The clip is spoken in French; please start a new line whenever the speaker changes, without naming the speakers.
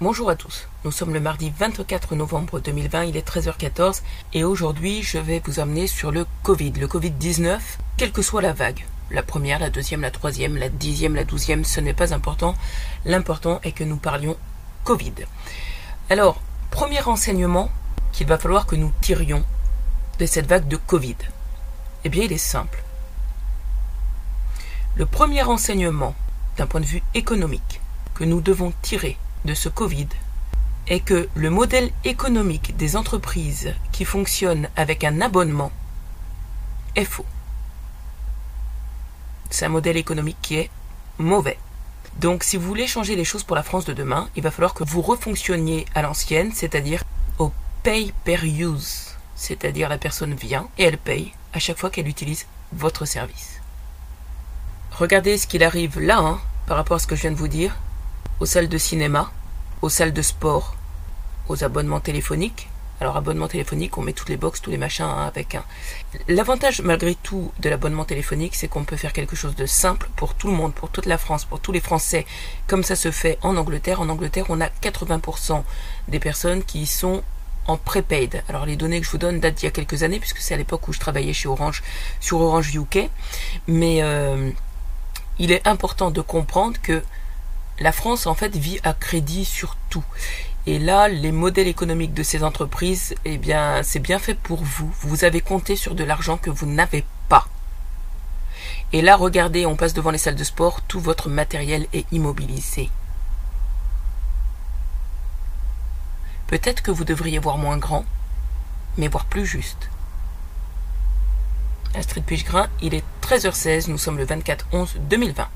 Bonjour à tous, nous sommes le mardi 24 novembre 2020, il est 13h14 et aujourd'hui je vais vous amener sur le Covid, le Covid-19, quelle que soit la vague. La première, la deuxième, la troisième, la dixième, la douzième, ce n'est pas important. L'important est que nous parlions Covid. Alors, premier renseignement qu'il va falloir que nous tirions de cette vague de Covid. Eh bien, il est simple. Le premier renseignement, d'un point de vue économique, que nous devons tirer de ce Covid est que le modèle économique des entreprises qui fonctionnent avec un abonnement est faux. C'est un modèle économique qui est mauvais. Donc si vous voulez changer les choses pour la France de demain, il va falloir que vous refonctionniez à l'ancienne, c'est-à-dire au pay per use. C'est-à-dire la personne vient et elle paye à chaque fois qu'elle utilise votre service. Regardez ce qu'il arrive là, hein, par rapport à ce que je viens de vous dire aux salles de cinéma, aux salles de sport, aux abonnements téléphoniques. Alors abonnement téléphonique, on met toutes les boxes, tous les machins hein, avec un. L'avantage malgré tout de l'abonnement téléphonique, c'est qu'on peut faire quelque chose de simple pour tout le monde, pour toute la France, pour tous les Français, comme ça se fait en Angleterre. En Angleterre, on a 80% des personnes qui sont en prepaid. Alors les données que je vous donne datent d'il y a quelques années, puisque c'est à l'époque où je travaillais chez Orange, sur Orange UK. Mais euh, il est important de comprendre que la France en fait vit à crédit sur tout. Et là, les modèles économiques de ces entreprises, eh bien, c'est bien fait pour vous. Vous avez compté sur de l'argent que vous n'avez pas. Et là, regardez, on passe devant les salles de sport, tout votre matériel est immobilisé. Peut-être que vous devriez voir moins grand, mais voir plus juste. Astrid Pichegrin, il est 13h16, nous sommes le 24 11 2020.